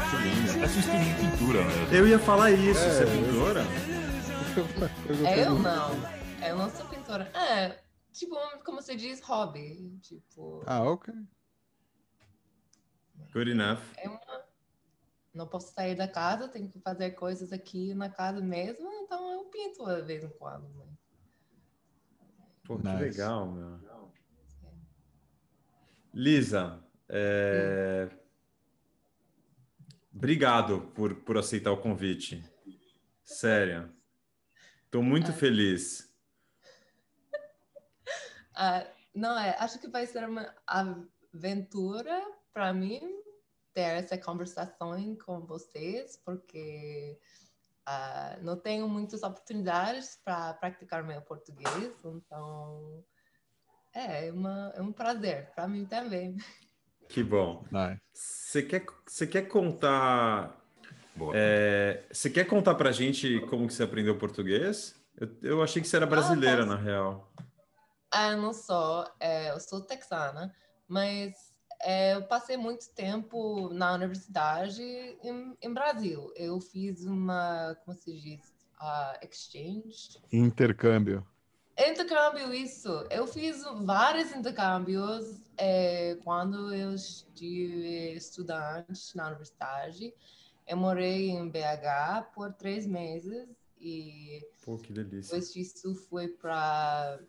É sua estilo de pintura mesmo. Eu ia falar isso, É, você é eu- pintora? Eu não. Eu não sou pintora. É, tipo, como você diz, hobby. Tipo, Ah, ok. Good enough. é uma... não posso sair da casa, tenho que fazer coisas aqui na casa mesmo, então eu pinto de vez em quando. né? Pô, que Nice. legal, meu. Lisa, é, obrigado por, por aceitar o convite. Sério. Estou muito feliz. Ah, não, é, acho que vai ser uma aventura para mim ter essa conversação com vocês, porque ah, não tenho muitas oportunidades para praticar meu português, então é, uma, é um prazer para mim também. Que bom. Você quer, você quer contar. É, você quer contar pra gente como que você aprendeu português? Eu, eu achei que você era brasileira, posso. na real. Ah, eu não sou, é, eu sou texana, mas é, eu passei muito tempo na universidade em, em Brasil. Eu fiz uma, como se diz, ah, exchange. Intercâmbio. Intercâmbio, isso. Eu fiz vários intercâmbios é, quando eu estive estudante na universidade. Eu morei em BH por três meses e Pô, que delícia. depois disso fui para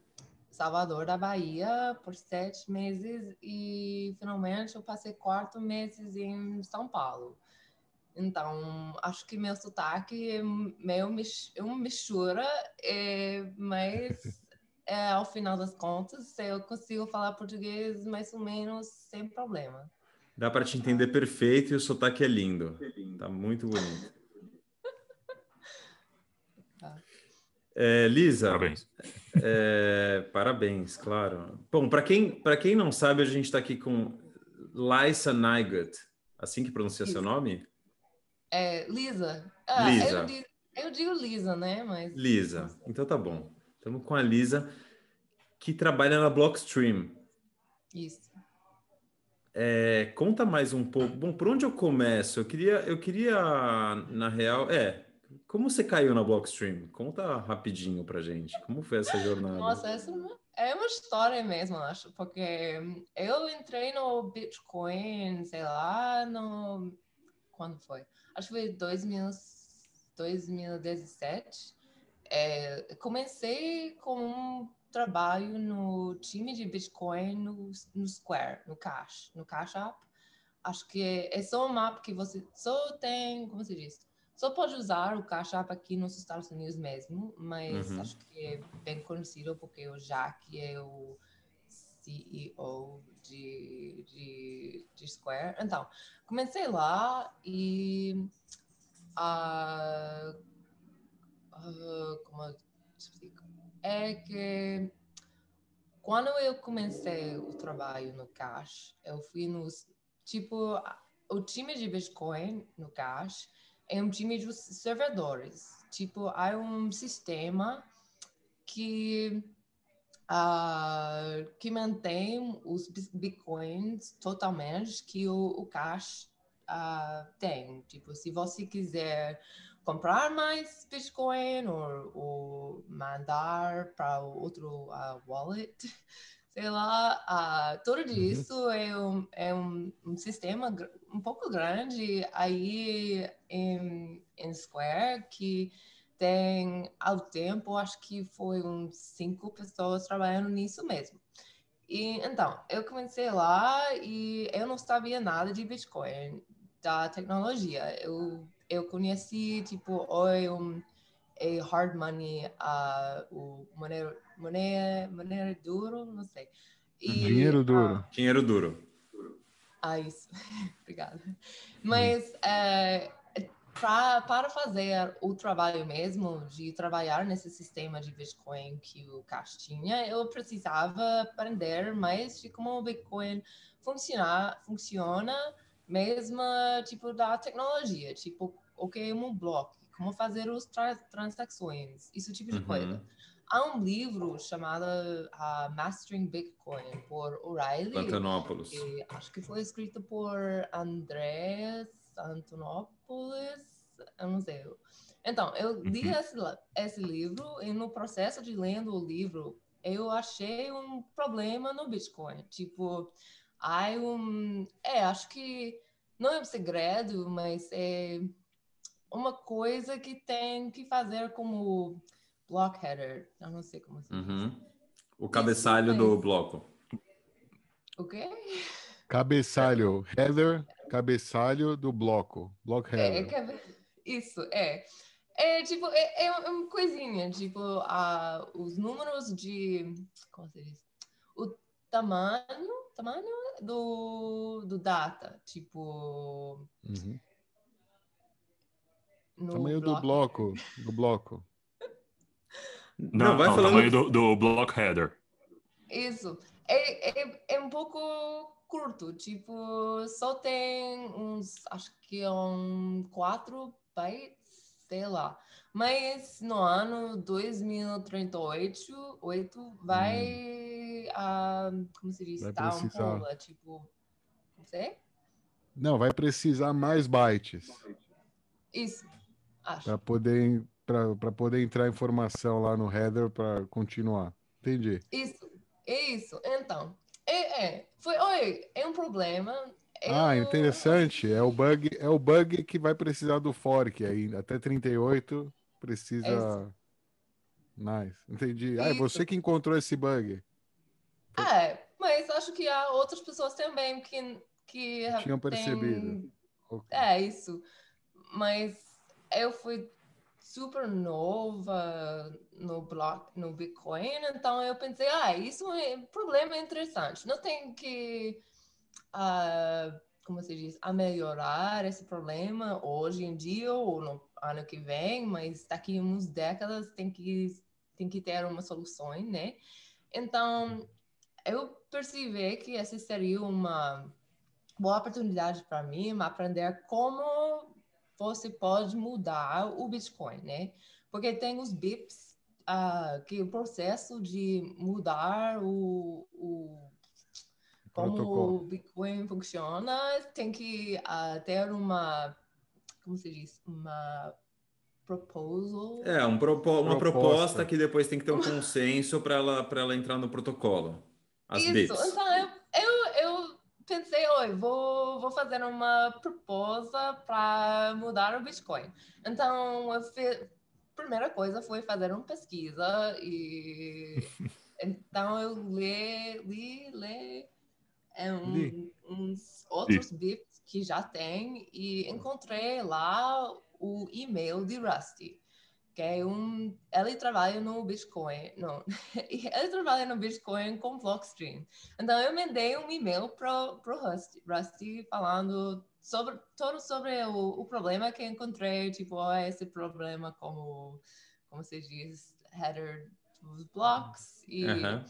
Salvador da Bahia por sete meses e finalmente eu passei quatro meses em São Paulo. Então, acho que meu sotaque é meio mis- é uma mistura, é, mas é, ao final das contas eu consigo falar português mais ou menos sem problema. Dá pra te entender perfeito e o sotaque é lindo. Tá muito bonito. Tá. É, Lisa, Parabéns. é, parabéns, claro. Bom, para quem, para quem não sabe, a gente está aqui com Liza Nygut. Assim que pronuncia seu Isso. nome? É, Lisa. Ah, Lisa. Eu, digo, eu digo Lisa, né? Mas Lisa. Então tá bom. Estamos com a Lisa, que trabalha na Blockstream. Isso. É, conta mais um pouco. Bom, por onde eu começo? Eu queria, eu queria, na real, é. Como você caiu na Blockstream? Conta rapidinho pra gente. Como foi essa jornada? Nossa, essa é uma, é uma história mesmo, acho, porque eu entrei no Bitcoin, sei lá, no. Quando foi? Acho que foi 2000, 2017. É, comecei com um trabalho no time de Bitcoin no, no Square, no Cash, no Cash App. Acho que é, é só um app que você só tem, como se diz? Só pode usar o Cash App aqui nos Estados Unidos mesmo, mas Uhum. acho que é bem conhecido porque o Jack é o CEO de, de, de Square. Então, comecei lá e ah, ah, como eu explico? É que quando eu comecei o trabalho no Cash, eu fui nos tipo o time de Bitcoin no Cash é um time de servidores. Tipo, há um sistema que ah, que mantém os bitcoins totalmente que o, o Cash ah, tem. Tipo, se você quiser comprar mais Bitcoin ou, ou mandar para outro ah, wallet, sei lá, ah, tudo isso é, um, é um, um sistema um pouco grande aí em, em Square que tem ao tempo, acho que foi uns cinco pessoas trabalhando nisso mesmo. E então, eu comecei lá e eu não sabia nada de Bitcoin, da tecnologia. Eu, eu conheci, tipo, oi, um, é hard money, uh, o moneda, moneda, moneda duro, não sei. E, Dinheiro duro. ah, Dinheiro duro. ah, isso. Obrigada. Mas é, pra, para fazer o trabalho mesmo, de trabalhar nesse sistema de Bitcoin que o Cash tinha, eu precisava aprender mais de como o Bitcoin funciona, funciona mesmo tipo da tecnologia, tipo o que é um bloco, como fazer as tra transações, esse tipo de Uhum. coisa. Há um livro chamado ah, Mastering Bitcoin por O'Reilly. Que acho que foi escrito por Andrés Antonopoulos, eu não sei. Então, eu li Uhum. esse, esse livro e no processo de lendo o livro, eu achei um problema no Bitcoin. Tipo, há um... É, acho que não é um segredo, mas é uma coisa que tem que fazer como block header. Eu não sei como se diz. Uhum. O cabeçalho Isso do mesmo. bloco. O quê? Cabeçalho, header, cabeçalho do bloco. Block É, ver? Isso, é. É tipo, é, é uma coisinha, tipo, ah, os números de, como se diz? O tamanho, tamanho do, do data, tipo, Uhum. no Tamanho do block. bloco, do bloco. Não, Não, vai não, falando. tamanho do, do block header. Isso. É, é, é um pouco curto, tipo, só tem uns, acho que é um 4 bytes, sei lá. Mas no ano 2038, 8 vai, ah, como se diz, Vai tá um pula, tipo, não sei? Não, vai precisar mais bytes Isso, acho. para poder para poder entrar informação lá no header para continuar. Entendi. Isso, é isso. Então, é, é, foi, oi, é um problema. Ah, Eu- interessante. É o bug, é o bug que vai precisar do fork ainda. Até 38 precisa. Nice. Entendi. Ah, é Isso. você que encontrou esse bug. É, mas acho que há outras pessoas também que, que Tinham percebido. Ok. É, isso. Mas eu fui super nova no block, no Bitcoin, então eu pensei, ah, isso é um problema interessante. Não tem que, ah, como se diz, melhorar esse problema hoje em dia ou no ano que vem, mas daqui a uns décadas tem que tem que ter uma solução, né? Então eu percebi que essa seria uma boa oportunidade para mim aprender como você pode mudar o Bitcoin, né? Porque tem os BIPs, ah, que o processo de mudar o, o como Protocolo. o Bitcoin funciona tem que ah, ter uma, como se diz, uma proposal. É, um propo- uma proposta. Proposta. que depois tem que ter um consenso para ela, para ela entrar no protocolo. As Isso, bits. então eu pensei, oi, vou, vou fazer uma proposta para mudar o Bitcoin. Então, fiz, primeira coisa foi fazer uma pesquisa e então eu li, li, li, é, um- Li. uns outros bits que já tem e encontrei lá o e-mail de Rusty que é um. Ele trabalha no Bitcoin. Não, ele trabalha no Bitcoin com Blockstream. Então eu mandei um e-mail pro pro Rusty, Rusty falando sobre todo sobre o, o problema que encontrei, tipo, ó, esse problema como como se diz, header dos blocks e Aham.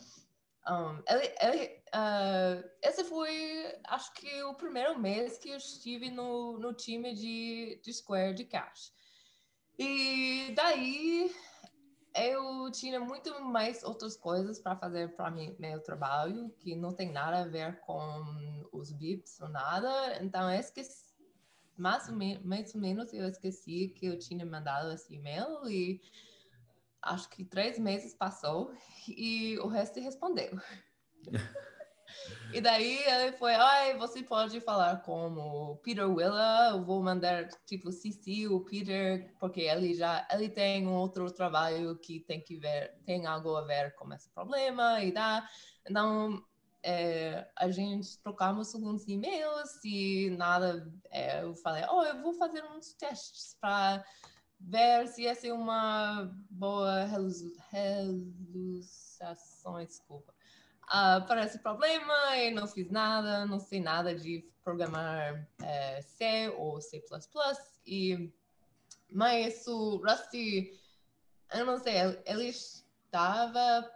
um, ele, ele, ah, esse foi, acho que o primeiro mês que eu estive no, no time de, de Square de Cash. E daí eu tinha muito mais outras coisas para fazer para meu trabalho, que não tem nada a ver com os VIPs ou nada. Então eu esqueci, mais ou, me, mais ou menos eu esqueci que eu tinha mandado esse e-mail e acho que três meses passou e o resto respondeu. e daí ele foi, ai, você pode falar com o Peter Willa, eu vou mandar tipo CC o Peter, porque ele já ele tem um outro trabalho que tem que ver, tem algo a ver com esse problema e dá. Então é, a gente trocamos alguns e-mails e nada, é, eu falei, oh, eu vou fazer uns testes para ver se essa é uma boa resolução, desculpa, uh, para esse problema e não fiz nada, não sei nada de programar é, C ou C++ e mas o Rusty, eu não sei, ele, estava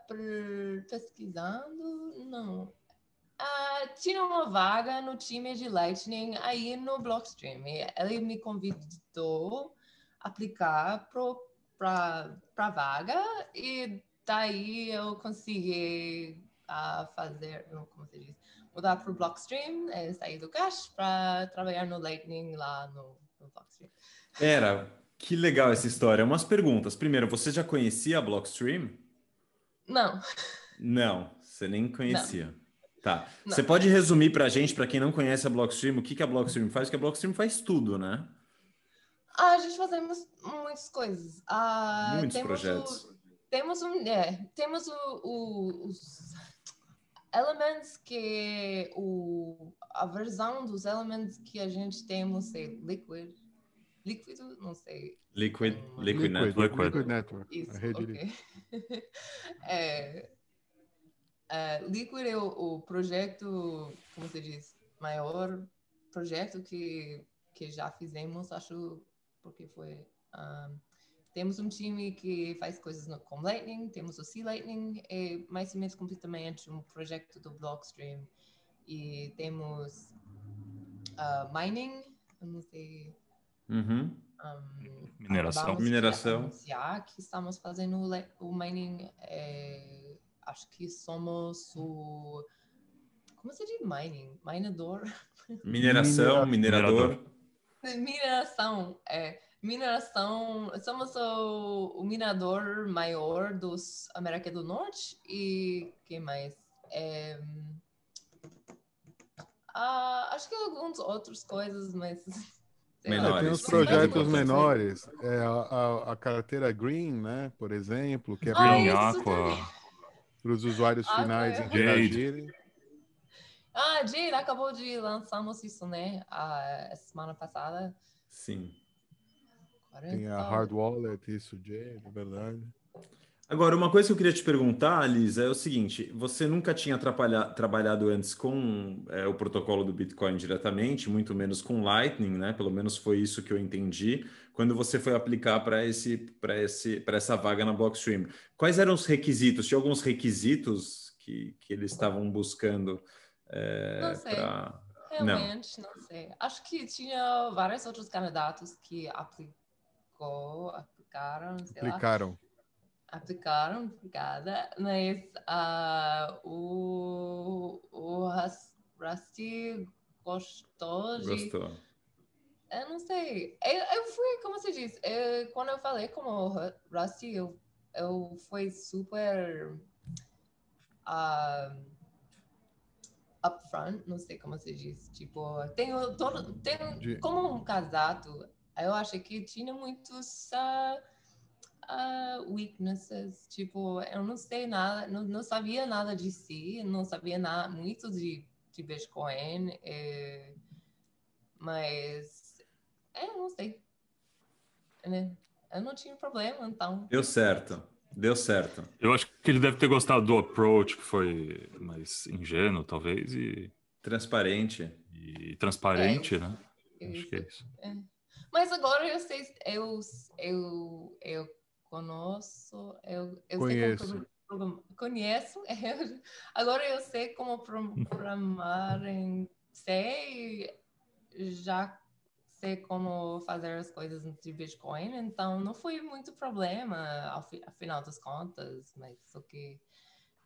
pesquisando, não, Uh, tinha uma vaga no time de Lightning aí no Blockstream. Ele me convidou a aplicar para a vaga e daí eu consegui uh, fazer, como se diz, mudar para o Blockstream, é, sair do Cash para trabalhar no Lightning lá no, no Blockstream. Era, que legal essa história. Umas perguntas. Primeiro, você já conhecia a Blockstream? Não. Não, você nem conhecia. Tá. Não. Você pode resumir para a gente, para quem não conhece a Blockstream, o que, que a Blockstream faz? Porque a Blockstream faz tudo, né? Ah, a gente fazemos muitas coisas. Ah, Muitos projetos. O, temos um, é, temos o, o- os elementos que o a versão dos elementos que a gente temos é liquid, líquido, não sei. Liquid, Hum. Liquid, Liquid, Network. Liquid Network. Isso, a rede de- ok. é, é, Liquid é o, o projeto, como se diz, maior projeto que, que já fizemos, acho, porque foi. ah, temos um time que faz coisas no, com Lightning, temos o Sea Lightning, é mais ou menos completamente um projeto do Blockstream. E temos ah, mining, eu não sei. Uhum. Um, Mineração. Mineração. anunciar que estamos fazendo o, mining. é, acho que somos o. Como se diz mining? Minador? Mineração, Minerador. minerador. Mineração. É, mineração. Somos o, o minerador maior dos América do Norte. E que mais? É, ah, acho que algumas outras coisas, mas. Menores. Tem Sim, projetos menores, é, a, a- a carteira Green, né, por exemplo, que é Ah, para os usuários Ah, finais é. interagirem. Ah, Jade, acabou de lançarmos isso, né? A semana passada. Sim. Tem a 40. Hard Wallet, isso, Jay, é verdade. Agora, uma coisa que eu queria te perguntar, Lisa, é o seguinte: você nunca tinha trabalhado antes com é, o protocolo do Bitcoin diretamente, muito menos com Lightning, né? Pelo menos foi isso que eu entendi quando você foi aplicar para esse, para esse, para essa vaga na Blockstream. Quais eram os requisitos? Tinha alguns requisitos que, que eles estavam buscando é, Não sei. para. Realmente, não. sei. Acho que tinha vários outros candidatos que aplicou, aplicaram, sei lá. Aplicaram. Aplicaram, obrigada. Mas ah, o, o Rusty gostou de. Gostou. Eu não sei. Eu, eu fui, como se diz, eu- quando eu falei com o Ru- Rusty, eu, eu fui super ah, upfront, não sei como se diz. Tipo, tenho todo, tenho, como um casado, eu acho que tinha muitos ah, ah, weaknesses. Tipo, eu não sei nada, não, não sabia nada de si, não sabia nada muito de, de Bitcoin. eh, mas é, não sei. Né? Eu não tinha problema, então. Deu certo. Deu certo. Eu acho que ele deve ter gostado do approach, que foi mais ingênuo, talvez, e, Transparente. e transparente, É, né? Acho que é isso. Mas agora eu sei, eu, eu, eu conheço, eu, eu Conheço. sei como conheço, eu- agora eu sei como pro- programar em C, já sei como fazer as coisas de Bitcoin, então não foi muito problema ao, fi- ao final das contas, mas o que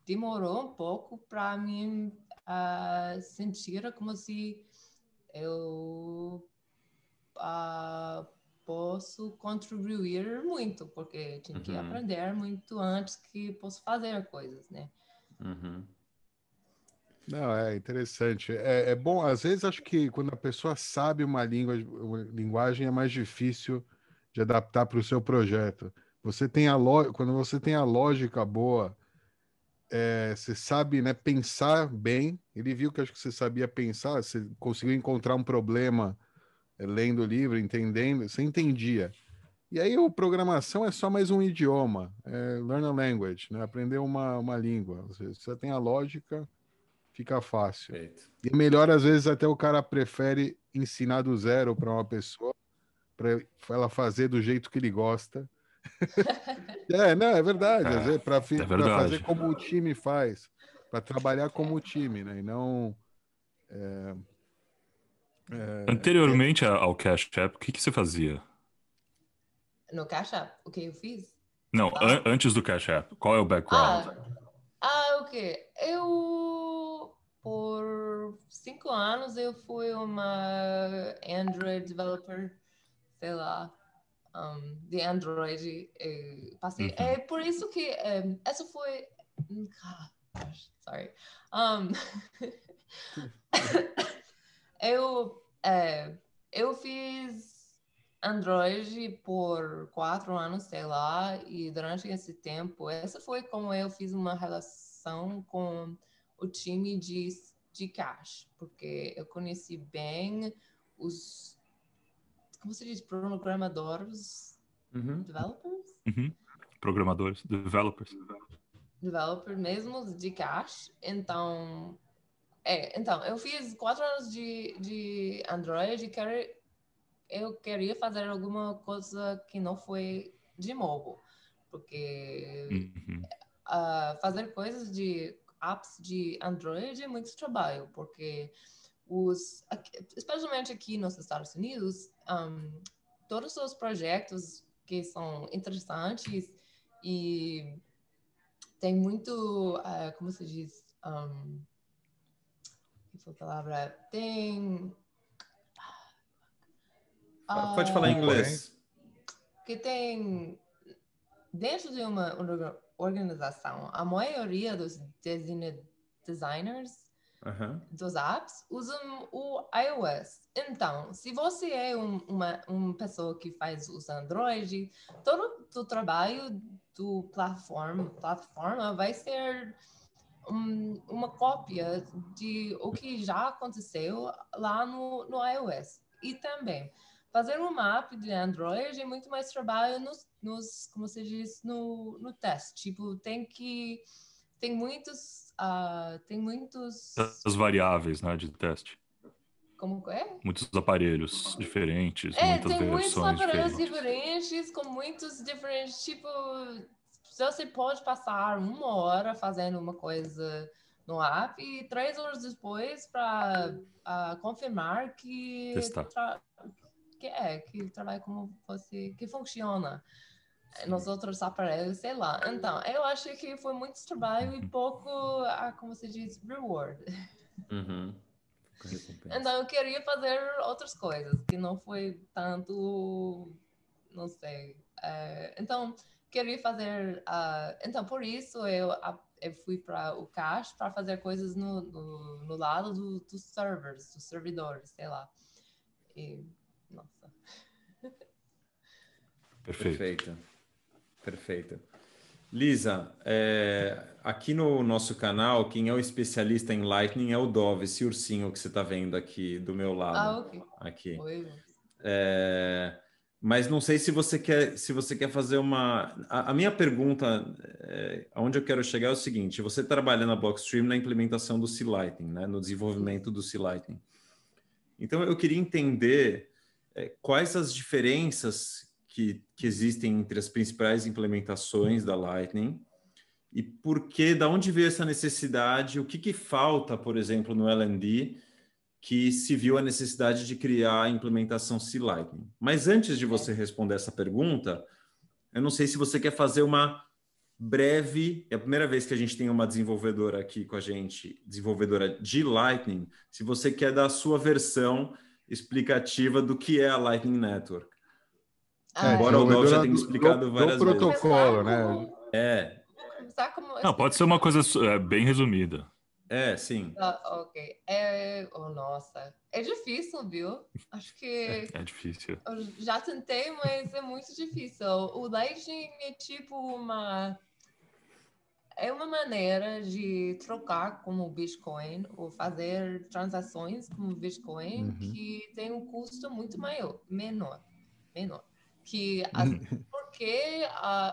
demorou um pouco para mim ah, sentir como se eu ah, posso contribuir muito, porque tinha que Uhum. aprender muito antes que posso fazer coisas, né? Uhum. Não, é interessante. É, é bom, às vezes acho que quando a pessoa sabe uma língua, uma linguagem é mais difícil de adaptar para o seu projeto. Você tem a lo... Quando você tem a lógica boa, é, você sabe, né, pensar bem. Ele viu que acho que você sabia pensar, você conseguiu encontrar um problema lendo o livro, entendendo, você entendia. E aí, o programação é só mais um idioma, é learn a language, né? Aprender uma, uma língua. Você, você tem a lógica, fica fácil. Perfeito. E melhor, às vezes, até o cara prefere ensinar do zero para uma pessoa, para ela fazer do jeito que ele gosta. é, não, é verdade. É, vezes, é verdade. fazer como o time faz, para trabalhar como o time, né? E não. é, é, Anteriormente ao Cash App, o que, que você fazia? No Cash App, o que eu fiz? Não, Ah. an- antes do Cash App, qual é o background? Ah, ah, o quê? Eu por cinco anos eu fui uma Android developer, sei lá, um, de Android. E passei. Uhum. É por isso que um, essa foi. Ah, gosh, sorry. Um, eu, é, eu fiz Android por quatro anos, sei lá, e durante esse tempo, essa foi como eu fiz uma relação com o time de, de cash, porque eu conheci bem os, como se diz, programadores, Uhum. developers? Uhum. Programadores, developers. developer mesmo de cash. Então, é, então eu fiz quatro anos de, de Android e quero, eu queria fazer alguma coisa que não foi de mobile, porque Uhum. ah, fazer coisas de apps de Android é muito trabalho, porque os, especialmente aqui nos Estados Unidos, um, todos os projetos que são interessantes e tem muito, ah, como se diz, um, que foi a palavra? Tem Pode falar em ah, inglês. que tem dentro de uma orga- organização, a maioria dos design- designers dos apps usam o iOS. Então, se você é um- uma, uma pessoa que faz os Android, todo o trabalho do plataforma, plataforma vai ser um- uma cópia de o que já aconteceu lá no, no iOS. E também, fazer uma app de Android é muito mais trabalho nos, nos como se diz, no, no teste. Tipo, tem que... Tem muitos... ah, tem muitos... As variáveis né, de teste. Como é? Muitos aparelhos diferentes, É, muitas tem muitos versões aparelhos diferentes. diferentes, com muitos diferentes, tipo, você pode passar uma hora fazendo uma coisa no app e três horas depois para confirmar que, que é, que trabalha como você, que funciona nos outros aparelhos, sei lá. Então, eu acho que foi muito trabalho e pouco, ah, como se diz, reward. Uhum. Então eu queria fazer outras coisas que não foi tanto, não sei. é, então queria fazer, ah, então por isso eu, eu fui para o Cache para fazer coisas no, no, no lado do- dos servers, dos servidores, sei lá. E nossa, Perfeito. Perfeito. Perfeito. Lisa, é, aqui no nosso canal, quem é o especialista em Lightning é o Dove, esse ursinho que você está vendo aqui do meu ah lado. ok, Aqui. foi. É, mas não sei se você quer, se você quer fazer uma. A, a minha pergunta, é, aonde eu quero chegar é o seguinte: você trabalha na Blockstream na implementação do C-Lightning, né, no desenvolvimento do C-Lightning. Então eu queria entender é, quais as diferenças que, que existem entre as principais implementações da Lightning e por que, da onde veio essa necessidade, o que, que falta, por exemplo, no LND que se viu a necessidade de criar a implementação C-Lightning. Mas antes de você responder essa pergunta, eu não sei se você quer fazer uma breve. É a primeira vez que a gente tem uma desenvolvedora aqui com a gente, desenvolvedora de Lightning. Se você quer dar a sua versão explicativa do que é a Lightning Network. Ah, Embora o Dov já tenha do- explicado do- várias do vezes. protocolo, né? É, Não, pode ser uma coisa é, bem resumida. É, sim. Ah, ok. É, oh, nossa, é difícil, viu? Acho que É difícil. Eu já tentei, mas é muito difícil. O Lightning é tipo uma. É uma maneira de trocar como Bitcoin ou fazer transações como Bitcoin Uhum. que tem um custo muito maior, menor, menor. Que as, porque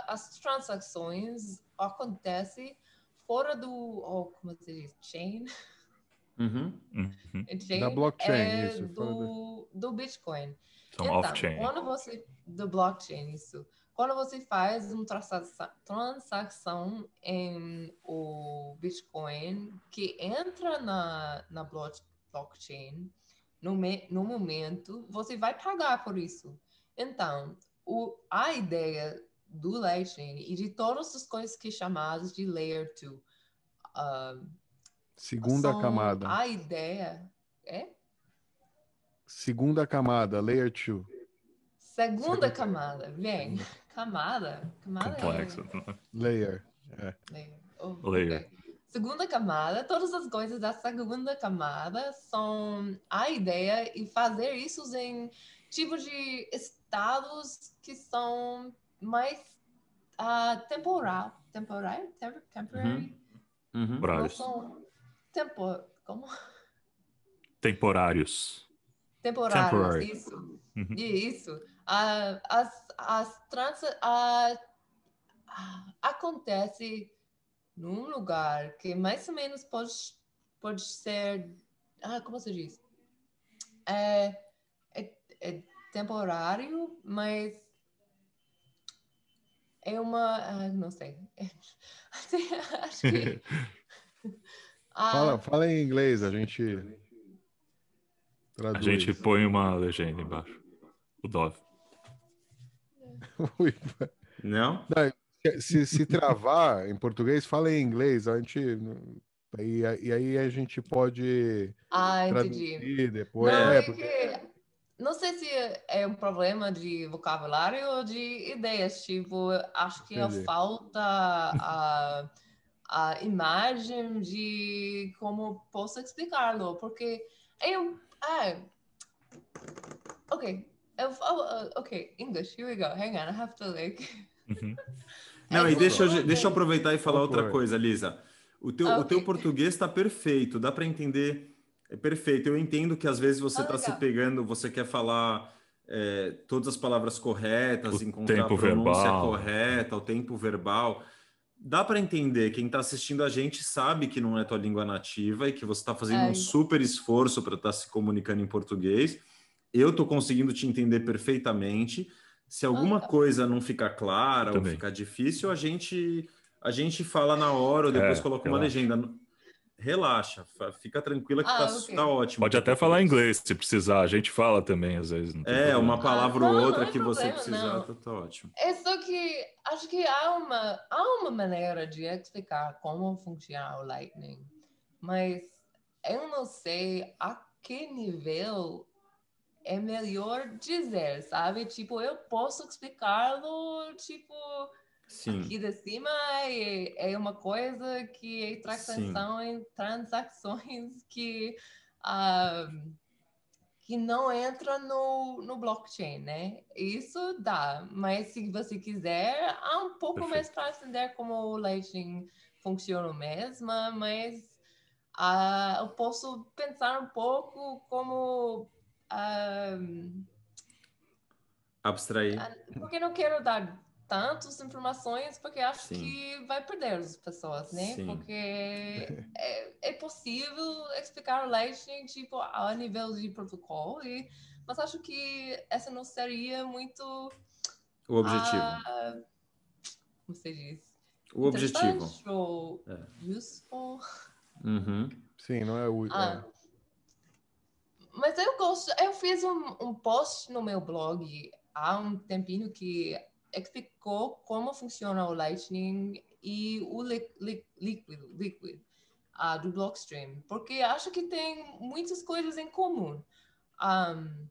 as transações acontecem fora do, oh, como se diz, chain, Uhum. Uhum. chain Da blockchain, é isso, do, do Bitcoin. São Então, off-chain. quando você do blockchain isso, quando você faz uma transação, transação em o Bitcoin que entra na na block- blockchain no, me- no momento você vai pagar por isso. Então, o, a ideia do Lightning e de todas as coisas que chamadas de Layer 2, ah, Segunda camada. A ideia é Segunda camada, layer 2. segunda camada. Bem, camada, camada Complexo. é Layer. layer. Oh, Layer. ok. Segunda camada, todas as coisas da segunda camada são a ideia e fazer isso em tipos de estados que são mais ah, temporal, temporário, Tem- temporary, Uhum. não Horários. são tempo, como Temporários. temporários, Temporary. isso. Uhum. Isso. Ah, as, as trans, ah, acontece num lugar que mais ou menos pode, pode ser. Ah, como se diz? É, é, é temporário, mas é uma. ah, não sei. Acho que. ah, Fala, fala em inglês, a gente A traduz. gente põe uma legenda embaixo. O Dove. Ui, Não? se, se travar em português, fala em inglês. A gente e, e aí a gente pode ah, entendi. depois. Não, É, é porque- que- não sei se é um problema de vocabulário ou de ideias. Tipo, acho que falta a, a imagem de como posso explicá-lo. Porque eu. Ah, ok. Eu falo. uh, ok, English, here we go. Hang on, I have to like. Uhum. Não, É e deixa eu, deixa eu aproveitar e falar outra coisa, Lisa. O teu, Ah, o teu português está perfeito, dá para entender, é perfeito. Eu entendo que às vezes você Ah, está se legal. pegando, você quer falar é, todas as palavras corretas, O encontrar a tempo pronúncia verbal. correta, o tempo verbal. Dá para entender, quem está assistindo a gente sabe que não é tua língua nativa e que você está fazendo É, um super esforço para estar se comunicando em português. Eu estou conseguindo te entender perfeitamente. Se alguma tá. coisa não ficar clara ou Também. ficar difícil, a gente a gente fala na hora ou depois É, coloca uma relaxa. legenda. Relaxa, fica tranquila que Ah, tá, ok. tá ótimo. Pode até falar inglês se precisar. A gente fala também, às vezes. É, problema. uma palavra ou não, outra não é que você problema, precisar, não. tá, tá ótimo. É só que acho que há uma, há uma maneira de explicar como funciona o Lightning, mas eu não sei a que nível é melhor dizer, sabe? Tipo, eu posso explicá-lo, tipo, Sim. aqui de cima é, é uma coisa que é transação, transações que, ah, que não entra no, no blockchain, né? Isso dá, mas se você quiser, há um pouco Perfeito. mais para entender como o Lightning funciona mesmo, mas ah, eu posso pensar um pouco como... ah, Abstrair. porque não quero dar tantas informações, porque acho Sim. que vai perder as pessoas, né? Sim. Porque é, é possível explicar o Lightning, tipo, a nível de protocolo, e, mas acho que essa não seria muito... O objetivo. ah, como se diz? o objetivo. Ou É. useful. Uhum. Sim, não é o. Ah, Mas eu gosto, eu fiz um, um post no meu blog há um tempinho que explicou como funciona o Lightning e o li, li, Liquid, Liquid ah, do Blockstream, porque acho que tem muitas coisas em comum. Um,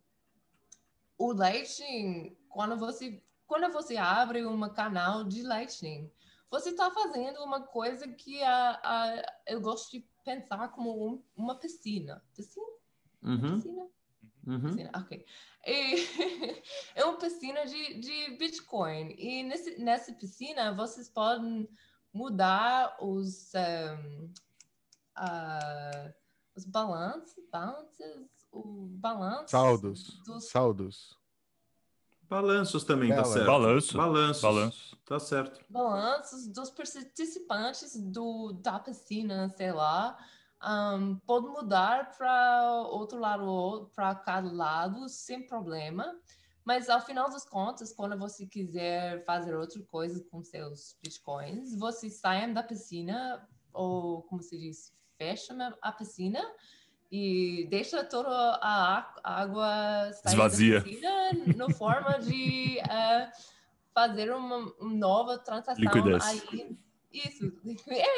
o Lightning, quando você, quando você abre um canal de Lightning, você está fazendo uma coisa que a, a, eu gosto de pensar como um- uma piscina. Piscina? Uhum. Piscina? Uhum. Piscina, ok. E é uma piscina de, de Bitcoin. E nesse, nessa piscina vocês podem mudar os, um, ah, os balanços, balances, o balanço Saldos. dos Saldos. Balanços também, tá Bela. certo. Balanço. Balanços. Balanço. Tá certo. balanços dos participantes do, da piscina, sei lá, um, pode mudar para outro lado, para cada lado, sem problema. Mas ao final das contas, quando você quiser fazer outra coisa com seus bitcoins, você sai da piscina, ou como se diz, fecha a piscina e deixa toda a água sair Esvazia. da piscina no forma de eh, fazer uma, uma nova transação Liquidez. aí Isso. É.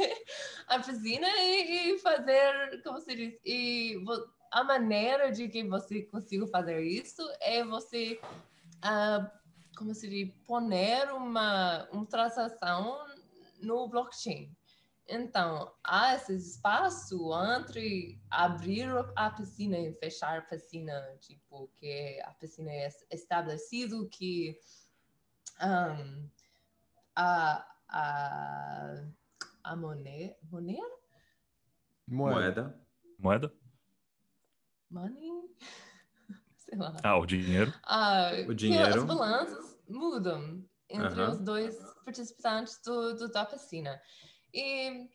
a piscina e, e, fazer, como se diz, e a maneira de que você consiga fazer isso é você, uh, como se diz, poner uma, uma transação no blockchain. Então, há esse espaço entre abrir a piscina e fechar a piscina, tipo, que a piscina é estabelecido que um, a, a, a moneda, moneda? Moeda. Moeda? Money? Sei lá. Ah, o dinheiro. Ah, o dinheiro. As balanças mudam entre uh -huh. os dois participantes do, do, da piscina. E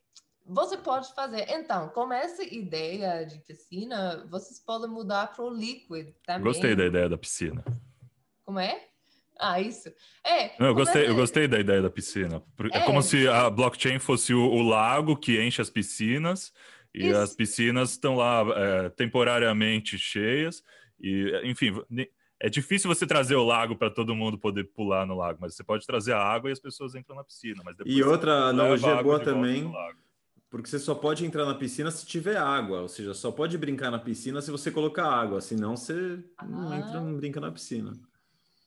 você pode fazer. Então, com essa ideia de piscina, vocês podem mudar para o Liquid também. Gostei da ideia da piscina. Como é? Ah, isso. É. Eu gostei, eu gostei da ideia da piscina. É, é como se a blockchain fosse o, o, lago que enche as piscinas e isso. as piscinas estão lá é, temporariamente cheias e, enfim, é difícil você trazer o lago para todo mundo poder pular no lago, mas você pode trazer a água e as pessoas entram na piscina. Mas e outra analogia boa também, porque você só pode entrar na piscina se tiver água, ou seja, só pode brincar na piscina se você colocar água, senão você ah. não entra, não brinca na piscina.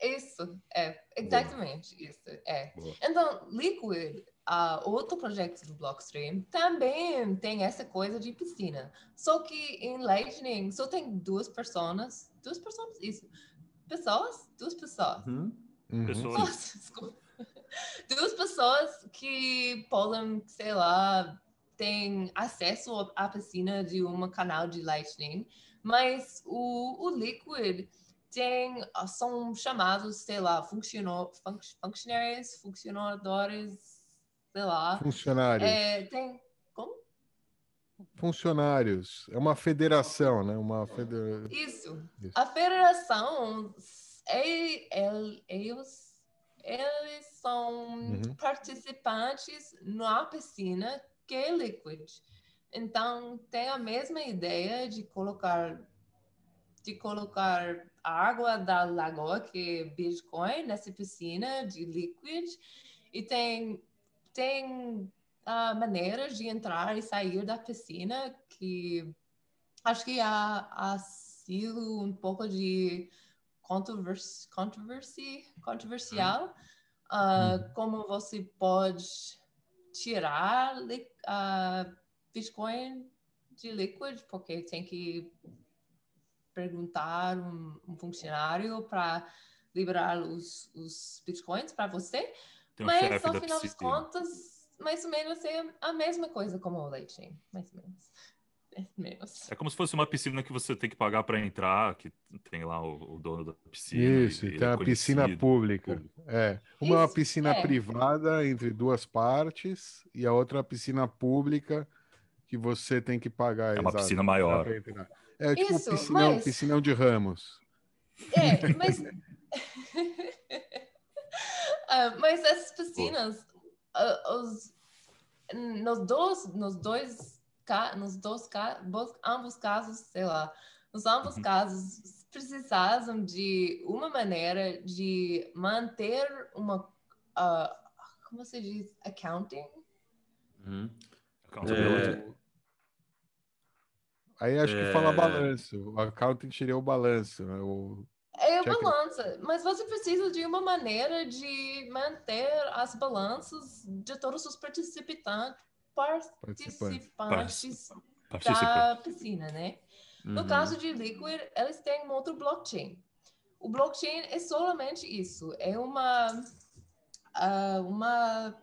Isso, é, exatamente Boa. isso, é. Boa. Então, Liquid, uh, outro projeto do Blockstream, também tem essa coisa de piscina. Só que em Lightning só tem duas pessoas, duas pessoas, isso, pessoas, duas pessoas. Uhum. Uhum. Pessoas. Desculpa. Duas pessoas que podem, sei lá, tem acesso à piscina de um canal de Lightning, mas o, o Liquid tem, ah, são chamados, sei lá, funcionários, funcionadores, sei lá. Funcionários. É, tem, como? Funcionários. É uma federação, né? Uma federa... Isso. Isso. A federação, é, é, eles, eles são uhum. participantes na piscina que é Liquid. Então, tem a mesma ideia de colocar de colocar água da lagoa, que é Bitcoin, nessa piscina de Liquid. E tem, tem uh, maneiras de entrar e sair da piscina que acho que há, há sido um pouco de controvers controversy, controversial. Uh, como você pode tirar uh, Bitcoin de Liquid, porque tem que perguntar um, um funcionário para liberar os, os bitcoins para você, mas ao final das contas, mais ou menos é a mesma coisa como o Lightning, mais ou menos. É como se fosse uma piscina que você tem que pagar para entrar, que tem lá o, o, dono da piscina. Isso, tem é a piscina pública. É. Uma Isso, é uma piscina é. privada entre duas partes e a outra é uma piscina pública que você tem que pagar. É uma exato, piscina maior. É tipo Isso, piscinão, mas... piscinão de ramos. É, mas. uh, mas essas piscinas, uh, os, nos dois, nos dois, nos dois, ambos casos, sei lá, nos ambos uhum. casos precisavam de uma maneira de manter uma, uh, como se diz, accounting. Uhum. É, Aí acho que fala é. balanço. O accounting seria o balanço. Né? O... É o balanço, mas você precisa de uma maneira de manter as balanças de todos os participantes, participantes, participantes da piscina, né? Uhum. No caso de Liquid, eles têm um outro blockchain. O blockchain é somente isso, é uma uh, uma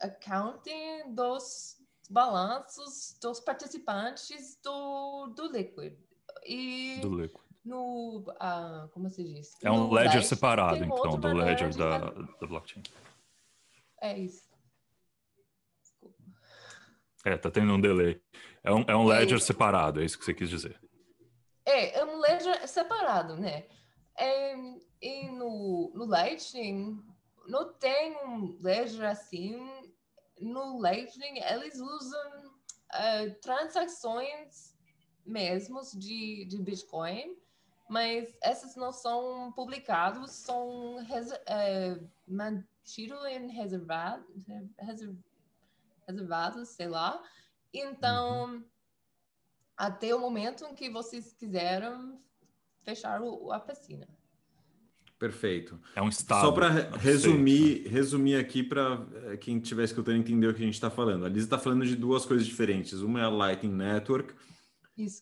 accounting dos balanços dos participantes do, do Liquid. E do Liquid. No, uh, como se diz? É um ledger separado, então, do ledger da, da blockchain. É isso. Desculpa. É, tá tendo um delay. É um, é um é ledger isso. separado, é isso que você quis dizer. É, é um ledger separado, né? É, e no, no Lightning não tem um ledger assim no Lightning eles usam uh, transações mesmos de, de Bitcoin mas esses não são publicados, são é, mantidos em reservado, reservados, sei lá. Então, uhum. até o momento em que vocês quiseram fechar o, a piscina. Perfeito. É um estado. Só para resumir, resumir aqui para eh, quem estiver escutando entender o que a gente está falando. A Lisa está falando de duas coisas diferentes. Uma é a Lightning Network,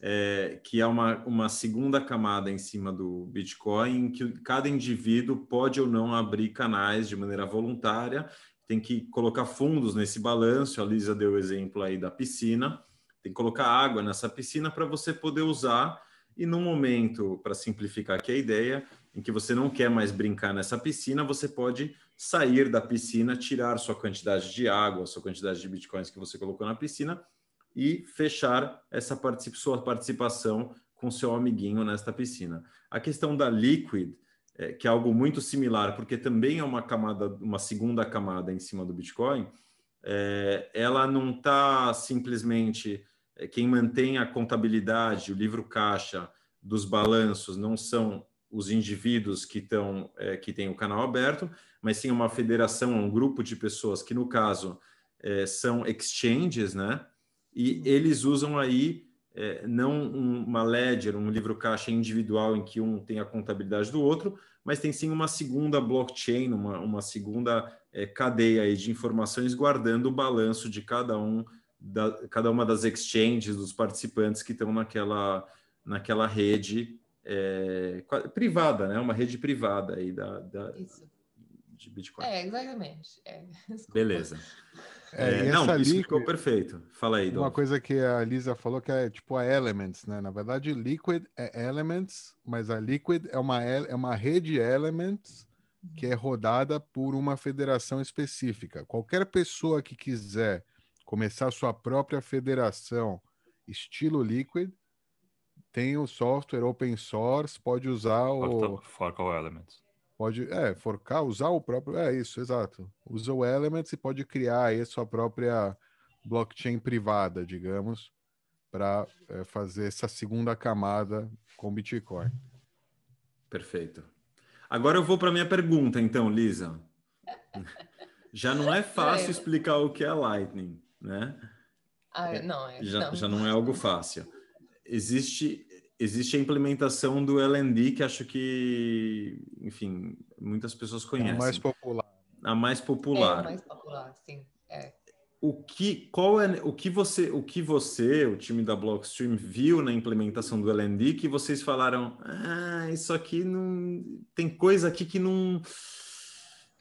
é, que é uma, uma segunda camada em cima do Bitcoin, em que cada indivíduo pode ou não abrir canais de maneira voluntária, tem que colocar fundos nesse balanço. A Lisa deu o exemplo aí da piscina, tem que colocar água nessa piscina para você poder usar. E no momento, para simplificar aqui a ideia, em que você não quer mais brincar nessa piscina, você pode sair da piscina, tirar sua quantidade de água, sua quantidade de bitcoins que você colocou na piscina e fechar essa particip sua participação com seu amiguinho nesta piscina. A questão da Liquid, é, que é algo muito similar, porque também é uma camada, uma segunda camada em cima do Bitcoin, é, ela não está simplesmente é, quem mantém a contabilidade, o livro caixa dos balanços não são os indivíduos que estão é, que têm o canal aberto, mas sim uma federação, um grupo de pessoas que no caso é, são exchanges, né? e eles usam aí é, não uma ledger, um livro caixa individual em que um tem a contabilidade do outro, mas tem sim uma segunda blockchain, uma, uma segunda é, cadeia aí de informações guardando o balanço de cada um da, cada uma das exchanges dos participantes que estão naquela naquela rede é, privada, né? Uma rede privada aí da, da de Bitcoin. É, exatamente. É. Beleza. É, é, não, isso ficou perfeito. Fala aí, Uma coisa que a Lisa falou que é tipo a Elements, né? Na verdade, Liquid é Elements, mas a Liquid é uma, é uma rede Elements que é rodada por uma federação específica. Qualquer pessoa que quiser começar sua própria federação estilo Liquid, tem o software open source, pode usar o... Forca o Elements. Pode, é, forcar, usar o próprio. É isso, exato. Usa o Elements e pode criar aí sua própria blockchain privada, digamos, para é, fazer essa segunda camada com Bitcoin. Perfeito. Agora eu vou para minha pergunta, então, Lisa. Já não é fácil explicar o que é Lightning, né? Ah, não, é, já, não. já não é algo fácil. Existe existe a implementação do LND, que acho que, enfim, muitas pessoas conhecem. É a mais popular. A mais popular. É a mais popular, sim. É. O que, qual é, o que você, o que você, o time da Blockstream viu na implementação do LND que vocês falaram, ah, isso aqui não tem coisa aqui que não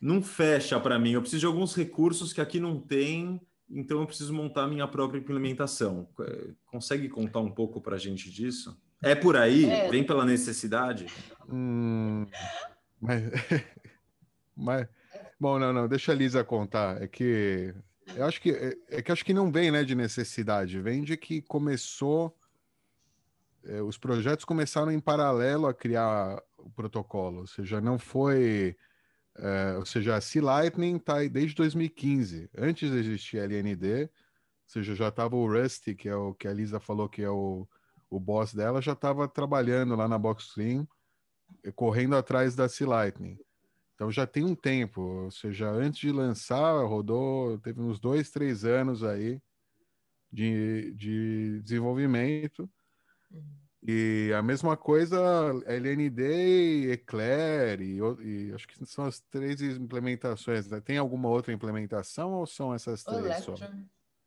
não fecha para mim. Eu preciso de alguns recursos que aqui não tem, então eu preciso montar minha própria implementação. Consegue contar um pouco para a gente disso? É por aí? É. Vem pela necessidade? Hum, mas, mas, bom, não, não, deixa a Lisa contar. É que eu acho que é, é que acho que não vem, né, de necessidade. Vem de que começou, é, os projetos começaram em paralelo a criar o protocolo. Ou seja, não foi, é, ou seja, a Sea Lightning está aí desde 2015. Antes de existir a LND, ou seja, já estava o Rusty, que é o que a Lisa falou que é o o boss dela já estava trabalhando lá na Boxstream, correndo atrás da Sea Lightning. Então já tem um tempo, ou seja, antes de lançar, rodou, teve uns dois, três anos aí de, de desenvolvimento. Uhum. E a mesma coisa, LND, Eclair, e, e, acho que são as três implementações. Né? Tem alguma outra implementação ou são essas três só?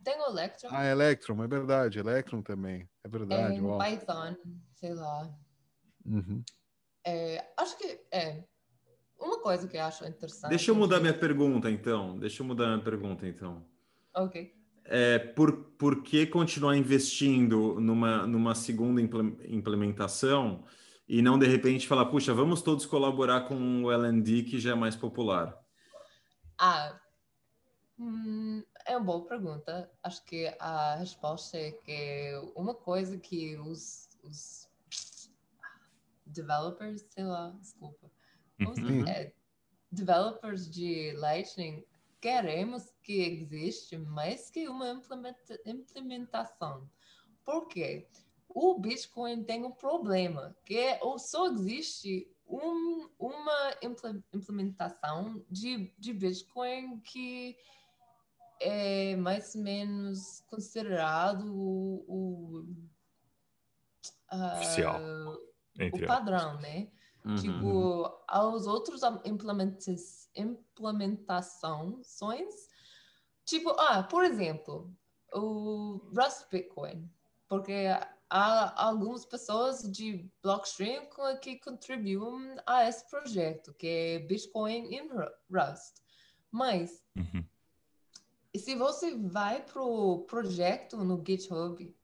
Tem o Electron. Ah, Electron, é verdade. Electron também. É verdade. É, Python, sei lá. Uhum. É, acho que é. Uma coisa que eu acho interessante. Deixa eu mudar minha pergunta, então. Deixa eu mudar minha pergunta, então. Ok. É, por, por que continuar investindo numa, numa segunda implementação e não de repente falar, puxa, vamos todos colaborar com o LND que já é mais popular? Ah, hum, é uma boa pergunta. Acho que a resposta é que uma coisa que os, os developers, sei lá, desculpa, os uhum. é, developers de Lightning queremos que existe mais que uma implementa implementação. Por quê? o Bitcoin tem um problema, que é, ou só existe um, uma implementação de, de Bitcoin que é mais ou menos considerado o, o oficial, uh, o padrão, né? Uhum. Tipo, aos outros implementações, tipo, ah, por exemplo, o Rust Bitcoin, porque há algumas pessoas de blockchain que contribuem a esse projeto, que é Bitcoin in Rust. Mas, uhum. se você vai para o projeto no GitHub,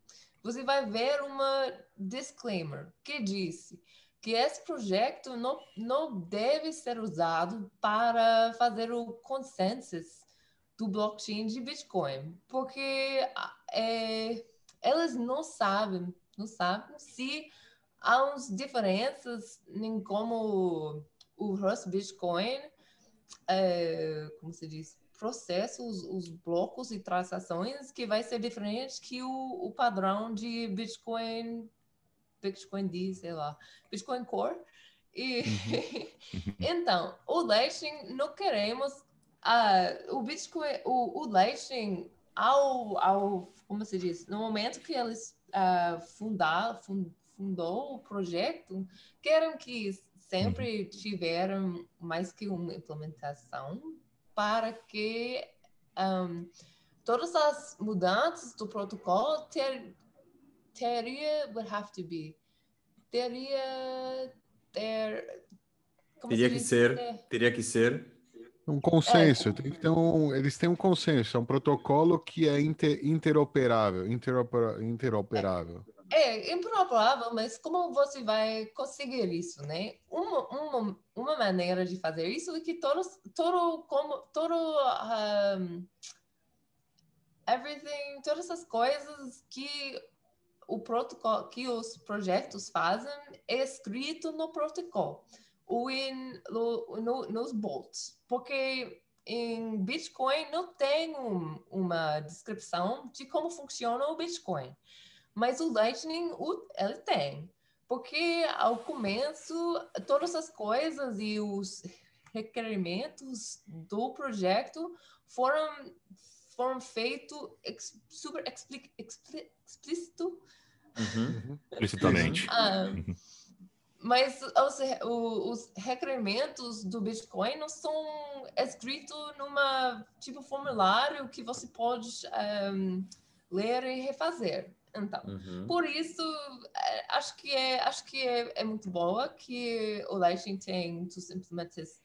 você vai ver uma disclaimer que diz que esse projeto não, não deve ser usado para fazer o consensus do blockchain de Bitcoin, porque é, elas não sabem, não sabem se há umas diferenças em como o Rust Bitcoin, é, como se diz, processa os, os, blocos e transações que vai ser diferente que o, o padrão de Bitcoin, Bitcoin D, sei lá, Bitcoin Core. E uhum. então, o Lightning não queremos uh, o Bitcoin, o, o Lightning ao, ao, como se diz, no momento que eles uh, fundar, fund, fundou o projeto, querem que sempre uhum. tiveram mais que uma implementação para que um, todas as mudanças do protocolo ter, teria would have to be teria ter teria que ser teria que ser um consenso, é. ter um, eles têm um consenso, é um protocolo que é inter, interoperável, interopera, interoperável. É, é improvável, mas como você vai conseguir isso, né? Uma, uma, uma maneira de fazer isso é que todos, todo, como, todo, um, everything, todas as coisas que o protocolo, que os projetos fazem é escrito no protocolo ou em, no, no, nos bolts, porque em Bitcoin não tem um, uma descrição de como funciona o Bitcoin, mas o Lightning o, ele tem, porque ao começo todas as coisas e os requerimentos do projeto foram foram feitos ex, super expli, expli, explícito uhum. explicitamente ah, uhum. Mas os, os requerimentos do Bitcoin não são escritos numa tipo formulário que você pode um, ler e refazer. Então, uhum. por isso é, acho que é acho que é, é, muito boa que o Lightning tem suas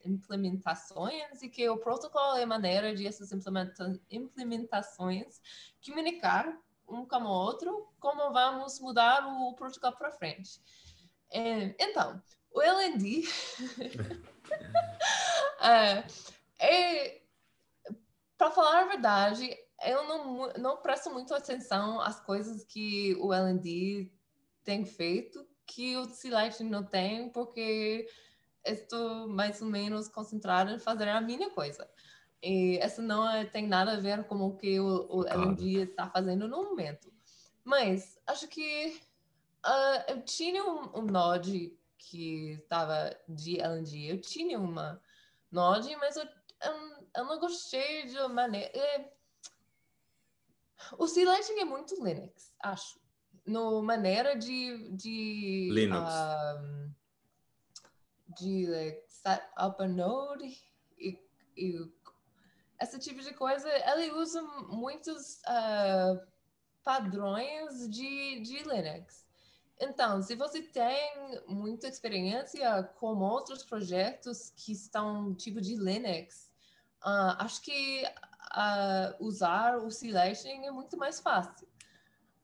implementações e que o protocolo é maneira de essas implementações comunicar um com o outro como vamos mudar o protocolo para frente. É, então, o LND é, é para falar a verdade, eu não, não presto muito atenção às coisas que o LND tem feito, que o C-Light não tem, porque estou mais ou menos concentrada em fazer a minha coisa. E essa não é, tem nada a ver com o que o, o. LND está fazendo no momento. Mas acho que Uh, eu tinha um, um Node que estava de LNG. Eu tinha uma Node, mas eu, eu, eu não gostei de maneira. O C-Lighting é muito Linux, acho. No maneira de. de Linux. Um, de like, set up a node e, e esse tipo de coisa. Ele usa muitos uh, padrões de, de Linux. Então, se você tem muita experiência com outros projetos que estão tipo de Linux, uh, acho que uh, usar o Celeste é muito mais fácil.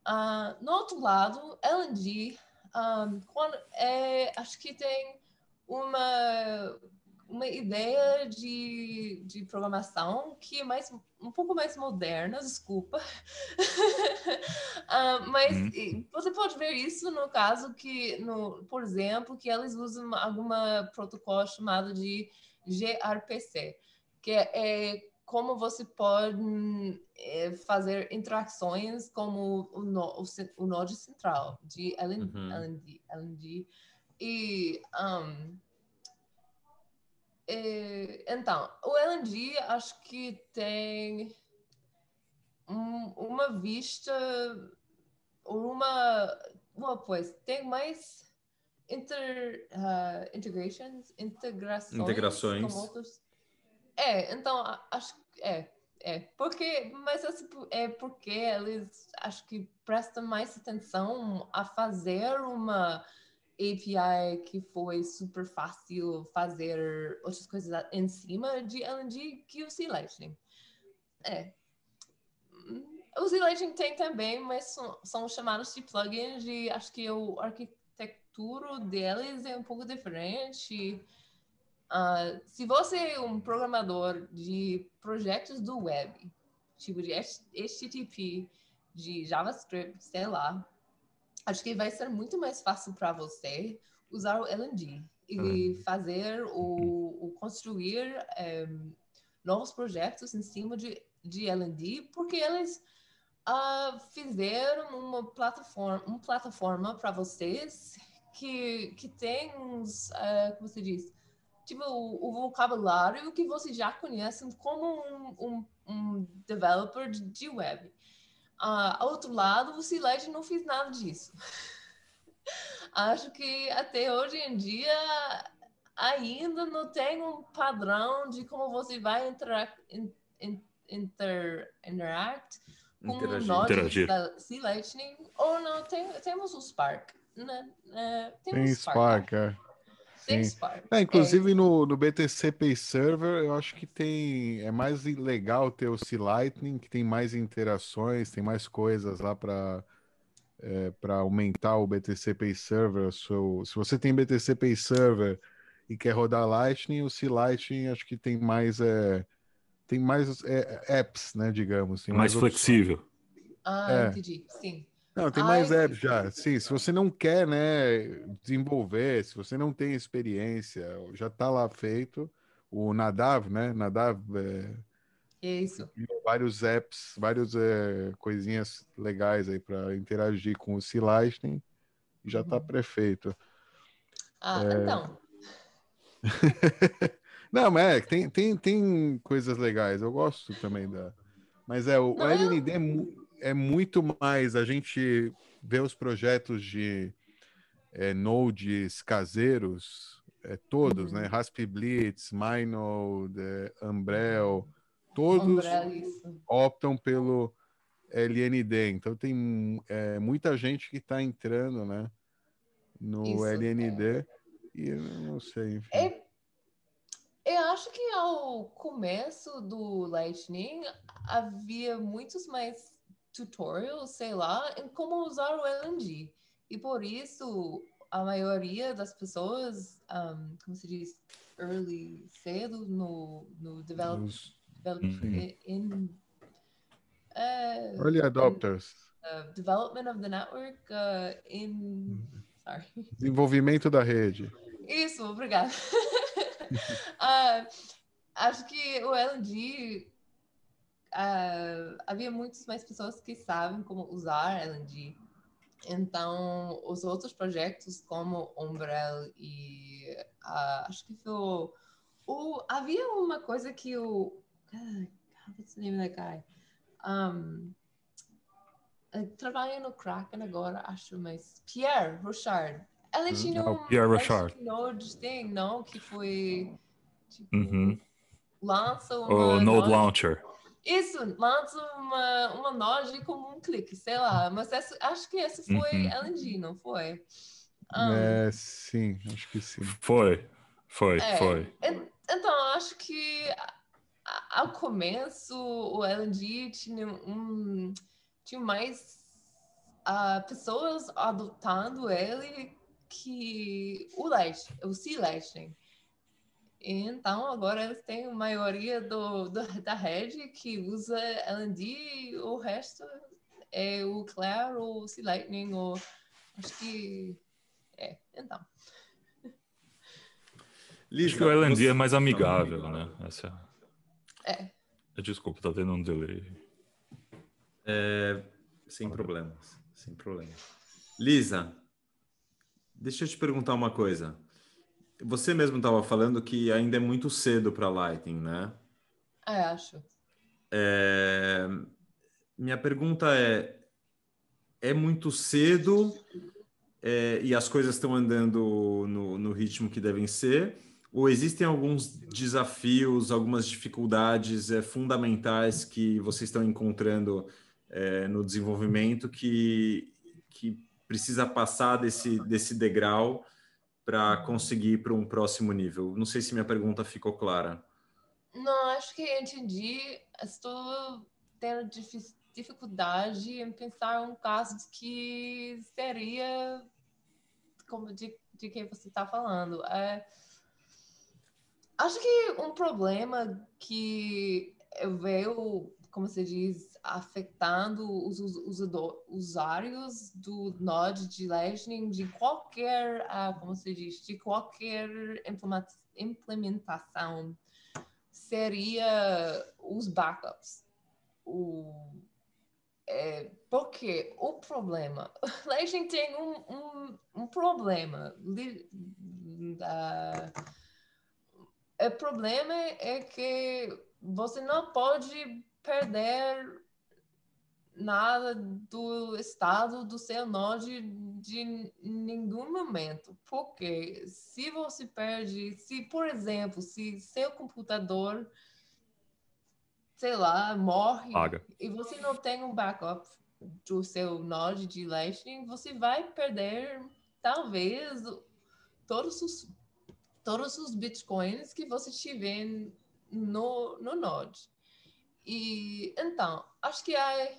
Uh, no outro lado, LNG, um, quando, é, acho que tem uma uma ideia de, de programação que é mais um pouco mais moderna, desculpa. uh, mas uhum. você pode ver isso no caso que, no, por exemplo, que eles usam alguma protocolo chamado de gRPC, que é, é como você pode é, fazer interações como o, no, o, o node central de LND, uhum. LND, LND. E, um, e, então, o LND acho que tem um, uma vista, uma, uma pois, tem mais inter, uh, integrations, integrações, integrações. com outros é, então acho que é, é. Porque, mas é porque eles acho que prestam mais atenção a fazer uma API que foi super fácil fazer outras coisas em cima de LNG que o C-Lightning. É. O C-Lightning tem também, mas são, são chamados de plugins e acho que a arquitetura deles é um pouco diferente. Uh, se você é um programador de projetos do web, tipo de HTTP, de JavaScript, sei lá, acho que vai ser muito mais fácil para você usar o LNG e uhum. fazer o, o construir um, eh, novos projetos em cima de, de LNG, porque eles uh, fizeram uma plataforma, uma plataforma para vocês que, que tem uns, uh, como se diz, tipo, o, o vocabulário que você já conhece como um, um, um developer de, web. Uh, ao outro lado, o Siled não fez nada disso. Acho que até hoje em dia ainda não tem um padrão de como você vai interac in, in, inter, interact com o node da Lightning ou não tem, temos o Spark, né? É, temos tem Spark, Spark é. É, inclusive é. no, no BTC Pay Server, eu acho que tem. É mais legal ter o C-Lightning, que tem mais interações, tem mais coisas lá para é, para aumentar o BTC Pay Server. So, se você tem BTC Pay Server e quer rodar Lightning, o C-Lightning acho que tem mais. É, tem mais é, apps, né? Digamos. mais, mais flexível. Ah, é. entendi. Sim. Não, tem mais Ai, apps já. Sim, se você não quer, né, desenvolver, se você não tem experiência, já está lá feito. O Nadav, né? Nadav é, isso. Vários apps, várias é, coisinhas legais aí para interagir com o e já está uhum. prefeito. Ah, é... então. não, mas é, tem, tem, tem coisas legais. Eu gosto também da. Mas é, o, não, o LND é, é muito mais a gente vê os projetos de é, nodes caseiros, é, todos, né? uhum. né? Rasp Blitz, MyNode, é, Umbrel, todos Umbrel, optam pelo LND. Então tem é, muita gente que está entrando, né? No isso, LND é. e eu não sei. Enfim. É, eu acho que ao começo do Lightning havia muitos mais tutorials, sei lá, em como usar o LNG. E por isso, a maioria das pessoas, um, como se diz, early, cedo no, no develop, develop in, uh, early adopters. In, uh, development of the network uh, in sorry. Desenvolvimento da rede. Isso, obrigada. uh, acho que o LNG uh, havia muitas mais pessoas que sabem como usar LNG. Então, os outros projetos como Umbrel e uh, acho que foi o, o, havia uma coisa que o what's the name of that guy? Um, trabalha no Kraken agora, acho, mas Pierre Rochard. Ele hum, tinha um Pierre Rochard. Node thing, não? Que foi tipo, uhum. lança uma o Node Launcher. Isso, lança uma, uma node com um clique, sei lá. Mas essa, acho que esse foi uhum. LNG, não foi? Um, é, sim, acho que sim. Foi, foi, é, foi. Então, acho que ao começo o LNG tinha um tinha mais uh, pessoas adotando ele que o Light, o Sea Lightning. Então, agora eles têm a maioria do, do, da rede que usa LND e o resto é o Claire ou o Sea Lightning, ou acho que é, então. Lisa, acho que o LND é mais amigável, né? Essa... É. Desculpa, tá tendo um delay. É, sem problemas, sem problemas. Lisa, deixa eu te perguntar uma coisa. Você mesmo estava falando que ainda é muito cedo para Lightning, né? É, acho. É... Minha pergunta é: é muito cedo é, e as coisas estão andando no, no ritmo que devem ser? Ou existem alguns desafios, algumas dificuldades é, fundamentais que vocês estão encontrando é, no desenvolvimento que, que precisa passar desse, desse degrau para conseguir ir para um próximo nível? Não sei se minha pergunta ficou clara. Não, acho que entendi. Estou tendo dificuldade em pensar um caso que seria como de, de que você está falando. É, acho que um problema que eu vejo, como se diz, afetando os, os, os usuários do Node de Lightning de qualquer, uh, como se diz, de qualquer implementação seria os backups. O, é, porque o problema, Lightning tem um, um, um problema. Uh, o problema é que você não pode perder nada do estado do seu node de nenhum momento. Porque se você perde, se, por exemplo, se seu computador, sei lá, morre Paga. e você não tem um backup do seu node de Lightning, você vai perder, talvez, todos os, todos os bitcoins que você tiver no, no node. E então, acho que há,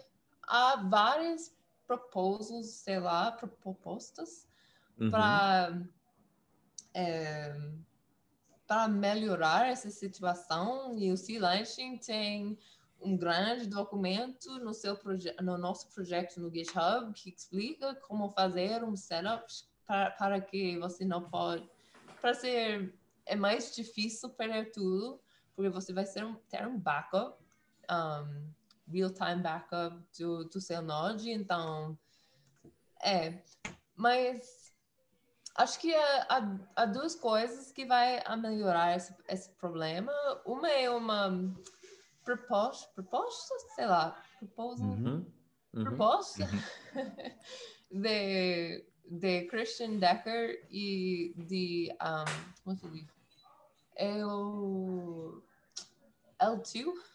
há várias proposals, sei lá, propostas uhum. para é, para melhorar essa situação e o Sea Lightning tem um grande documento no seu no nosso projeto no GitHub que explica como fazer um setup para, para que você não pode para ser é mais difícil perder tudo porque você vai ser um, ter um backup um, real-time backup do, do seu node, então é, mas acho que há, há, duas coisas que vai melhorar esse, esse problema. Uma é uma proposta, proposta, sei lá, uhum, uhum, proposta uhum. de, de Christian Decker e de um, como se diz? É o L2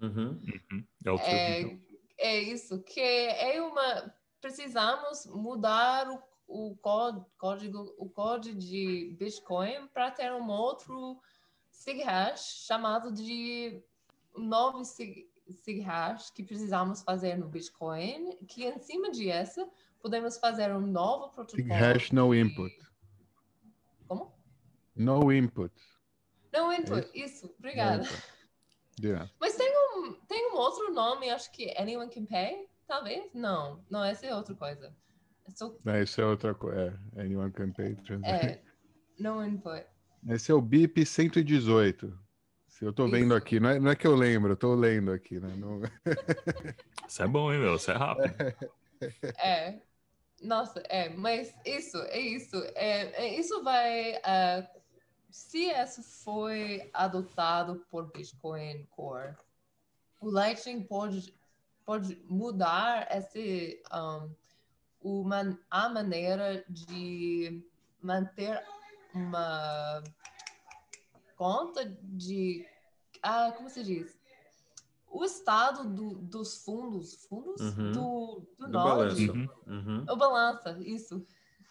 Uhum. Uhum. É, é, é, isso, que é uma. Precisamos mudar o, o código, o código de Bitcoin para ter um outro SIG-hash chamado de novo SIG-hash que precisamos fazer no Bitcoin, que em cima disso podemos fazer um novo protocolo. SIG-hash no de... input. Como? No input. No input, é isso, obrigada. Yeah. Mas tem um, tem um outro nome, acho que Anyone Can Pay, talvez? Não, não, essa é outra coisa. Não, esse é outra coisa. É, Anyone Can Pay. É, no input. Esse é o BIP 118. Se eu tô Isso. vendo aqui, não é, não é que eu lembro, eu tô lendo aqui, né? Não... Isso é bom, hein, meu? Isso é rápido. É. Nossa, é, mas isso, é isso. É, é isso vai uh, se isso foi adotado por Bitcoin Core, o Lightning pode, pode mudar esse, um, uma, a maneira de manter uma conta de. Ah, como se diz? O estado do, dos fundos, fundos uhum. do, do, do Node. Uhum. Uhum. O balança, isso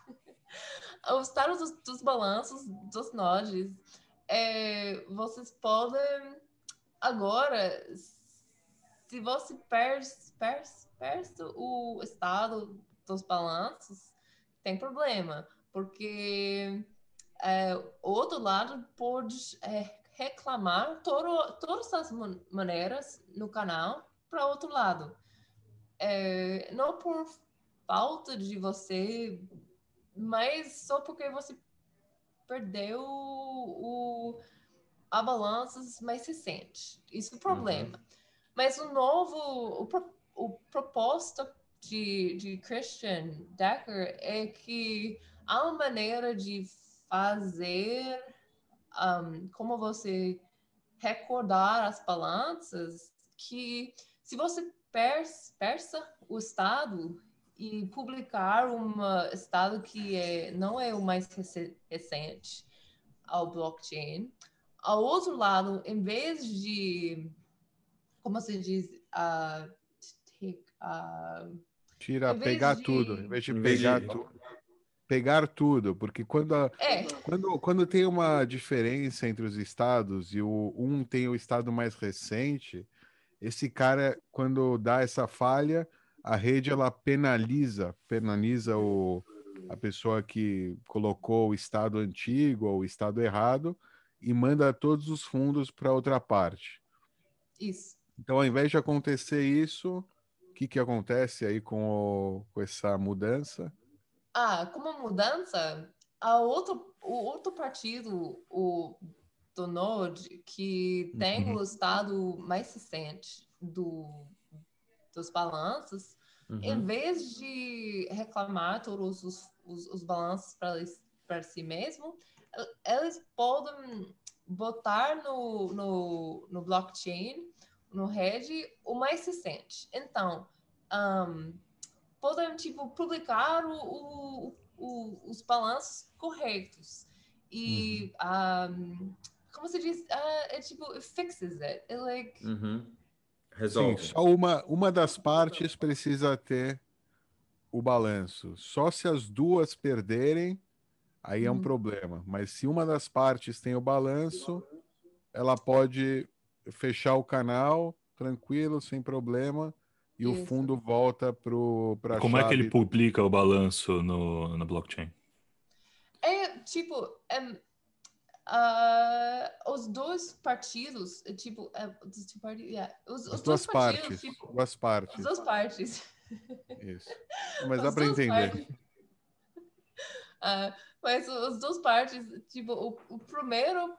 o estado dos, dos balanços dos nodes. É, vocês podem agora, se você perde, perde, perde o estado dos balanços, tem problema, porque é, o outro lado pode é, reclamar todo, todas as maneiras no canal para outro lado. É, não por falta de você mas só porque você perdeu o, a balanças mais recentes. Isso é o problema. Uhum. Mas o novo, o, o proposta de, de Christian Decker é que há uma maneira de fazer um, como você recordar as balanças que se você persa o estado e publicar um estado que é, não é o mais recente ao blockchain, ao outro lado, em vez de, como se diz, uh, take, uh, Tira, pegar de... tudo, em vez de pegar de... tudo. Pegar tudo, porque quando, a, é. quando, quando tem uma diferença entre os estados e o, um tem o estado mais recente, esse cara, quando dá essa falha, a rede ela penaliza, penaliza o, a pessoa que colocou o estado antigo ou o estado errado e manda todos os fundos para outra parte. Isso. Então, ao invés de acontecer isso, que, que acontece aí com, o, com essa mudança? Ah, como mudança, a outro, o outro partido, o do que tem uhum. o estado mais recente do, dos balanços, uhum. em vez de reclamar todos os, os, os balanços para si mesmo, eles podem botar no, no, no blockchain no Red o mais recente. Então, um, podem tipo, publicar o, o, o, os balanços corretos. E uhum. um, como se diz? Uh, é tipo, it fixes it. It like... Uhum. Resolve. Sim, só uma, uma das partes precisa ter o balanço. Só se as duas perderem, aí é um uhum. problema. Mas se uma das partes tem o balanço, ela pode fechar o canal tranquilo, sem problema, e Isso. o fundo volta para Como chave... é que ele publica o balanço no, na blockchain? É tipo. Um, uh, os dois partidos, é, tipo, uh, yeah. os, os duas partidos, partes, tipo, duas partes. As duas partes. Isso. Mas dá para entender. Uh, mas os duas partes, tipo, o, o primeiro.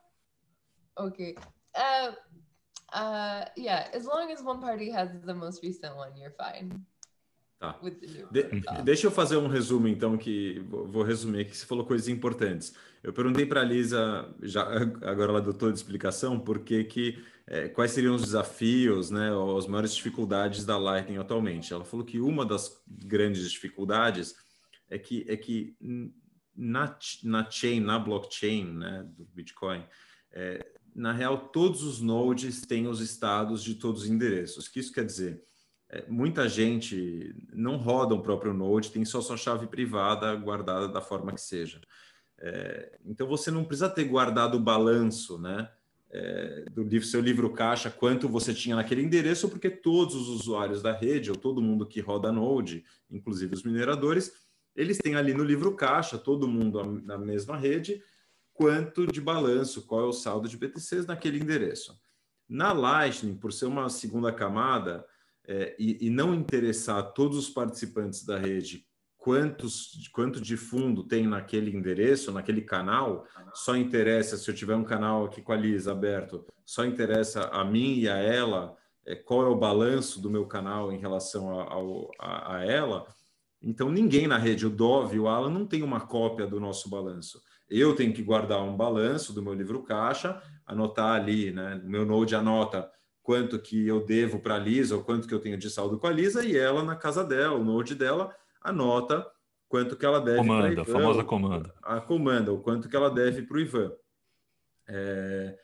Ok. Uh, Uh, yeah, as long as one party has the most recent one, you're fine. Tá. De deixa eu fazer um resumo, então, que vou resumir aqui. Você falou coisas importantes. Eu perguntei para a Lisa, já, agora ela deu toda a explicação, por que que, é, quais seriam os desafios, né, ou as maiores dificuldades da Lightning atualmente. Ela falou que uma das grandes dificuldades é que, é que na, na chain, na blockchain né, do Bitcoin, é, na real, todos os nodes têm os estados de todos os endereços. O que isso quer dizer? É, muita gente não roda o próprio node, tem só sua chave privada guardada da forma que seja. É, então você não precisa ter guardado o balanço, né? É, do livro, seu livro caixa, quanto você tinha naquele endereço, porque todos os usuários da rede, ou todo mundo que roda Node, inclusive os mineradores, eles têm ali no livro caixa, todo mundo na mesma rede, quanto de balanço, qual é o saldo de BTCs naquele endereço. Na Lightning, por ser uma segunda camada é, e, e, não interessar todos os participantes da rede quantos, quanto de fundo tem naquele endereço, naquele canal, só interessa, se eu tiver um canal aqui com a Lisa aberto, só interessa a mim e a ela é, qual é o balanço do meu canal em relação a, a, a ela. Então, ninguém na rede, o Dove, o Alan, não tem uma cópia do nosso balanço. Eu tenho que guardar um balanço do meu livro caixa, anotar ali, né? Meu Node anota quanto que eu devo para a Lisa ou quanto que eu tenho de saldo com a Lisa e ela na casa dela, o Node dela anota quanto que ela deve comanda, a famosa comanda. A comanda, o quanto que ela deve para o Ivan. É,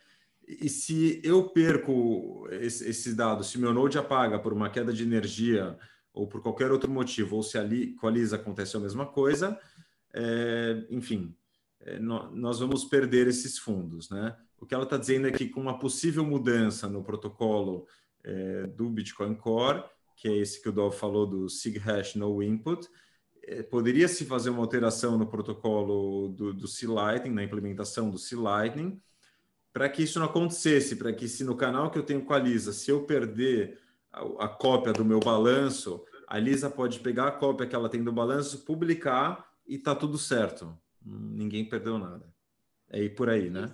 e se eu perco esse, esse dado, se meu Node apaga por uma queda de energia ou por qualquer outro motivo, ou se ali com a Lisa acontece a mesma coisa, é, enfim, é, nós vamos perder esses fundos. Né? O que ela está dizendo é que com uma possível mudança no protocolo é, do Bitcoin Core, que é esse que o Dov falou do SIG hash no input, é, poderia se fazer uma alteração no protocolo do, do C-Lightning, na implementação do C-Lightning, para que isso não acontecesse, para que se no canal que eu tenho com a Lisa, se eu perder a, a cópia do meu balanço, a Lisa pode pegar a cópia que ela tem do balanço, publicar e tá tudo certo ninguém perdeu nada. É ir por aí, né?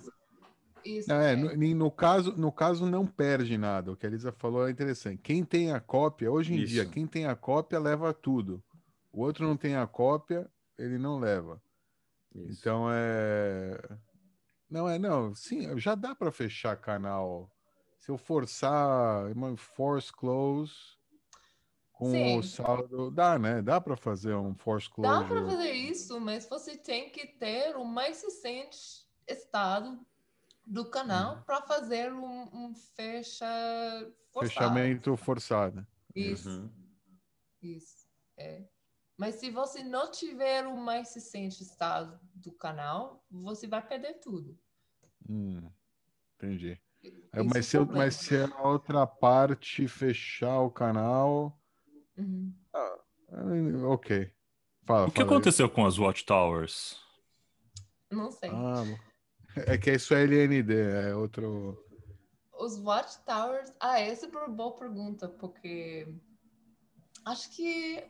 Isso, Não, é, é. no, no caso, no caso não perde nada. O que a Elisa falou é interessante. Quem tem a cópia, hoje em dia, Isso. quem tem a cópia leva tudo. O outro não tem a cópia, ele não leva. Isso. Então é. Não, é, não. Sim, já dá para fechar canal. Se eu forçar uma force close com Sim. o saldo, dá, né? Dá para fazer um force close. Dá para fazer isso, mas você tem que ter o mais recente estado do canal para fazer um, um fecha forçado. Fechamento forçado. Isso, Uhum. isso. É. Mas se você não tiver o mais recente estado do canal, você vai perder tudo. Hum, entendi. Esse É, é mas, se eu, problema. mas se a outra parte fechar o canal. Uhum. ah, ok. Fala, O que fala aí. aconteceu com as Watchtowers? Não sei. Ah. É que isso é LND, é outro. Os Watchtowers. Ah, essa é uma boa pergunta, porque acho que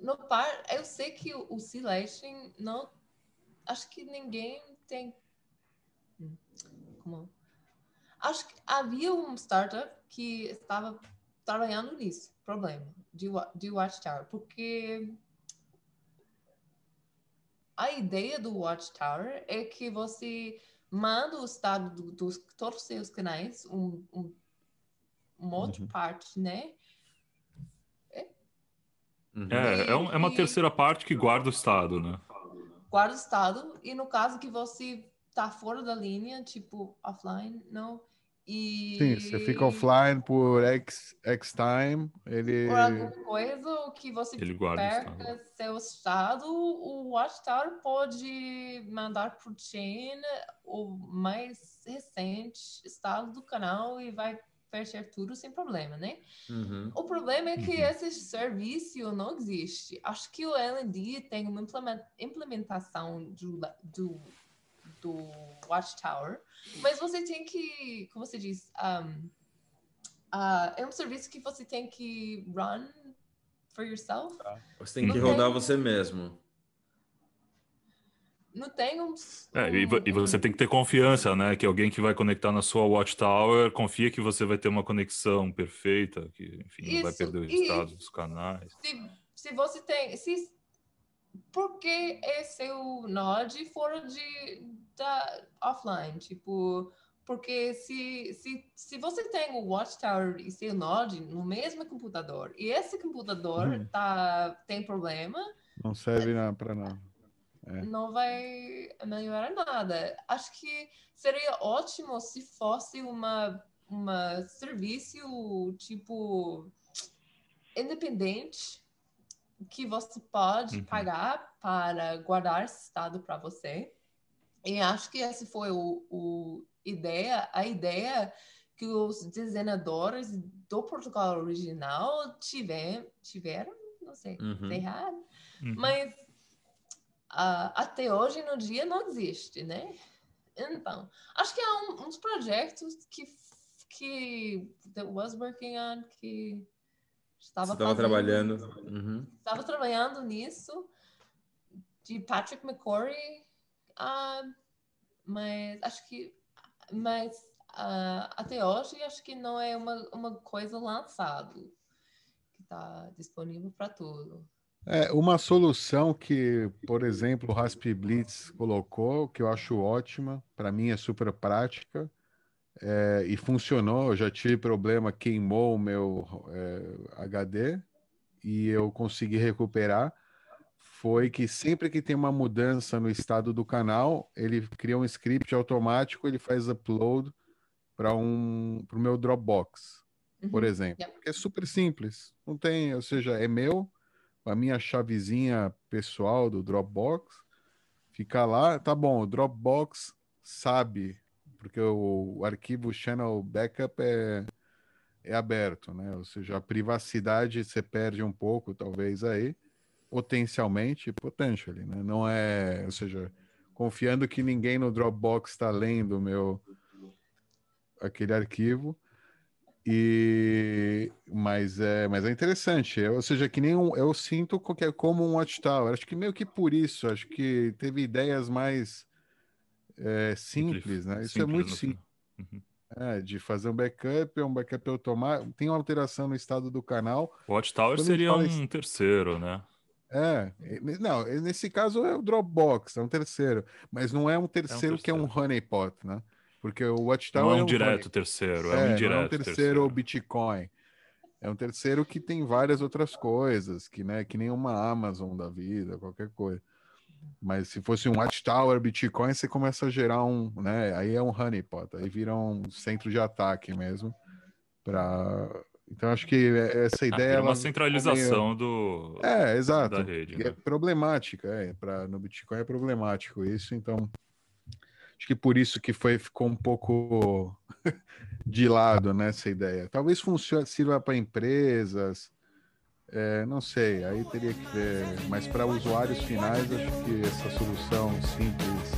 no par, eu sei que o, o Celestion não. Acho que ninguém tem. Como? Acho que havia um startup que estava trabalhando nisso, problema de, de Watchtower, porque a ideia do Watchtower é que você manda o estado do- dos todos os seus canais, um, um, uma outra Uhum. parte, né? Uhum. É, é, um- é uma E- terceira parte que guarda o estado, né? Guarda o estado, e no caso que você tá fora da linha, tipo offline, não. E Sim, você fica offline por X, X time, ele. por alguma coisa que você Ele guarda o estado. perca seu estado, o Watchtower pode mandar pro chain o mais recente estado do canal e vai fechar tudo sem problema, né? Uhum. O problema é que Uhum. esse serviço não existe. Acho que o LND tem uma implemen- implementação do, do, do Watchtower, mas você tem que, como você diz, um, ah, é um serviço que você tem que run for yourself. Você tem que Não rodar tem- você mesmo. Não tem um. É, e, vo- e você tem que ter confiança, né? Que alguém que vai conectar na sua Watchtower confia que você vai ter uma conexão perfeita, que, enfim, não vai Isso, perder o e- estado dos canais. se, se você tem. Se, por que é seu node fora de da offline? Tipo, porque se, se, se você tem o Watchtower e seu node no mesmo computador e esse computador Uhum. tá, tem problema, Não serve para nada. É. não vai melhorar nada. Acho que seria ótimo se fosse uma, uma serviço tipo independente que você pode Uhum. pagar para guardar esse estado para você. E acho que essa foi o, o ideia, a ideia que os desenhadores do Portugal original tiver, tiveram, não sei, Uhum. tá errado, Uhum. mas ah, até hoje no dia não existe, né? Então, acho que há um- uns projetos que que that was working on que estava Você estava trabalhando. Uhum. estava trabalhando nisso de Patrick McCory, ah, mas acho que mas ah, até hoje acho que não é uma, uma coisa lançada que está disponível para tudo. É, uma solução que, por exemplo, o Raspi Blitz colocou, que eu acho ótima, para mim é super prática, é, e funcionou. Eu já tive problema, queimou o meu é, HD e eu consegui recuperar. Foi que sempre que tem uma mudança no estado do canal, ele cria um script automático, ele faz upload para um, o meu Dropbox, por Uhum. exemplo. Yep. Que é super simples. Não tem, ou seja, é meu, a minha chavezinha pessoal do Dropbox, fica lá, tá bom, o Dropbox sabe, porque o, arquivo Channel Backup é, é aberto, né? Ou seja, a privacidade você perde um pouco, talvez aí, potencialmente, potentially, né? Não é, ou seja, confiando que ninguém no Dropbox está lendo meu aquele arquivo. E mas é, mas é interessante, Eu- ou seja, que nem um, eu sinto que é como um Watchtower. Acho que meio que por isso, acho que teve ideias mais é, simples, né? Isso é muito simples. Uhum. É, de fazer um backup, é um backup automático. Tem uma alteração no estado do canal. Watchtower seria um isso... terceiro, né? É, não, nesse caso é o Dropbox, é um terceiro, mas não é um terceiro, é um terceiro. que é um honeypot, né? Porque o Watchtower não é um, é um direto honey... terceiro, é, é um indireto é um terceiro, terceiro Bitcoin. É um terceiro que tem várias outras coisas, que, né, que nem uma Amazon da vida, qualquer coisa. Mas se fosse um Watchtower Bitcoin, você começa a gerar um, né? Aí é um honeypot, aí vira um centro de ataque mesmo. Pra... Então acho que essa ah, ideia. É uma centralização meio... do. É, exato. Da rede, é né? É problemática, é. Pra... No Bitcoin é problemático isso, então. Acho que por isso que foi, ficou um pouco de lado nessa ideia. Talvez funcione, sirva para empresas, é, não sei, aí teria que ver. Mas para usuários finais, acho que essa solução simples.